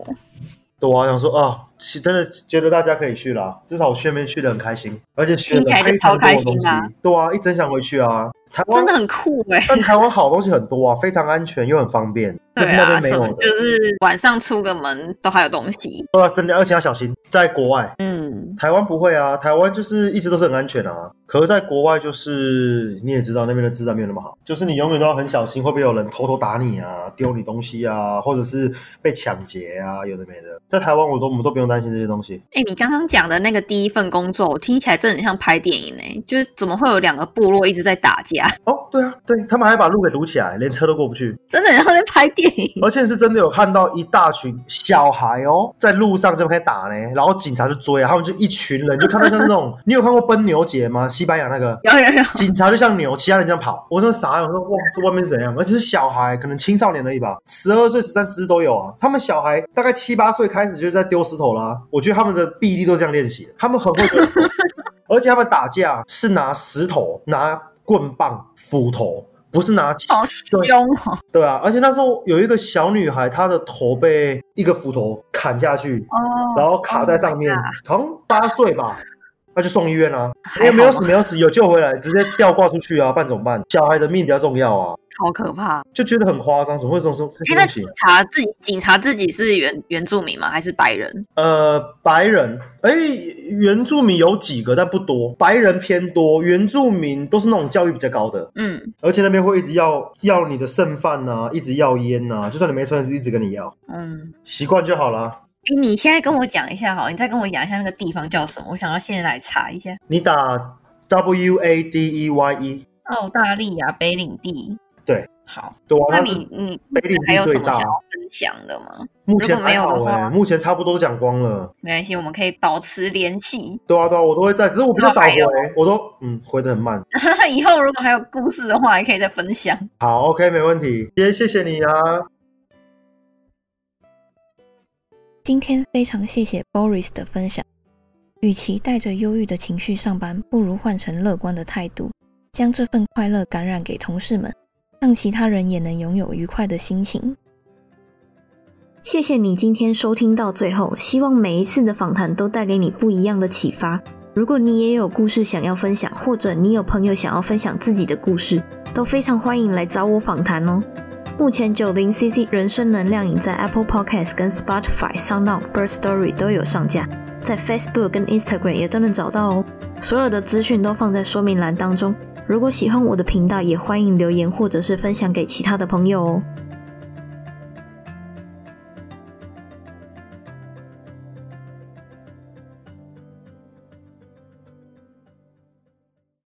对啊，想说啊，真的觉得大家可以去啦，至少我去那边去的很开心，而且学的非常开心啊。对啊，一直想回去啊。台湾真的很酷哎，但台湾好东西很多啊，非常安全又很方便。(laughs) 对啊，什么就是晚上出个门都还有东西。对啊，真的，而且要小心，在国外。嗯，台湾不会啊，台湾就是一直都是很安全啊。可是在国外就是你也知道那边的治安没有那么好，就是你永远都要很小心，会不会有人偷偷打你啊，丢你东西啊，或者是被抢劫啊，有的没的。在台湾我都我们都不用担心这些东西。哎，你刚刚讲的那个第一份工作，我听起来真的很像拍电影呢，就是怎么会有两个部落一直在打架？哦，对啊，对他们还把路给堵起来，连车都过不去，真的然后在拍电影。而且是真的有看到一大群小孩哦，在路上这么开始打呢，然后警察就追啊，他们就一群人，就看到像那种，(laughs) 你有看过奔牛节吗？西班牙那个有有有，警察就像牛，其他人这样跑，我说啥，我说哇，这外面是怎样？而且是小孩，可能青少年而已吧，十二岁、十三、十四都有啊。他们小孩大概七八岁开始就在丢石头啦，我觉得他们的臂力都这样练习，他们很会丢，(laughs) 而且他们打架是拿石头、拿棍棒、斧头。不是拿好凶哦，对啊，而且那时候有一个小女孩，她的头被一个斧头砍下去，哦，然后卡在上面，好像八岁吧，那就送医院啊，也没有死，没有死，有救回来，直接吊挂出去啊，办怎么办？小孩的命比较重要啊。好可怕，就觉得很夸张，怎么会这种说？因为警察自己，警察自己是原原住民吗？还是白人？呃，白人。哎，原住民有几个，但不多，白人偏多，原住民都是那种教育比较高的。嗯，而且那边会一直要要你的剩饭呐，一直要烟呐，就算你没穿，是一直跟你要。嗯，习惯就好了。哎，你现在跟我讲一下好，你再跟我讲一下那个地方叫什么？我想要现在来查一下。你打 W A D E Y E，澳大利亚北领地。对，好，那你你还有什么想要分享的吗？目前没有的话，目前差不多都讲光了。没关系，我们可以保持联系。对啊，对啊，我都会在，只是我比较少回，我都嗯回的很慢。(laughs) 以后如果还有故事的话，也可以再分享。好，OK，没问题。谢谢谢你啊。今天非常谢谢 Boris 的分享。与其带着忧郁的情绪上班，不如换成乐观的态度，将这份快乐感染给同事们。让其他人也能拥有愉快的心情。谢谢你今天收听到最后，希望每一次的访谈都带给你不一样的启发。如果你也有故事想要分享，或者你有朋友想要分享自己的故事，都非常欢迎来找我访谈哦。目前九零 CC 人生能量饮在 Apple Podcast、跟 Spotify、SoundOn、First Story 都有上架，在 Facebook 跟 Instagram 也都能找到哦。所有的资讯都放在说明栏当中。如果喜欢我的频道，也欢迎留言或者是分享给其他的朋友哦。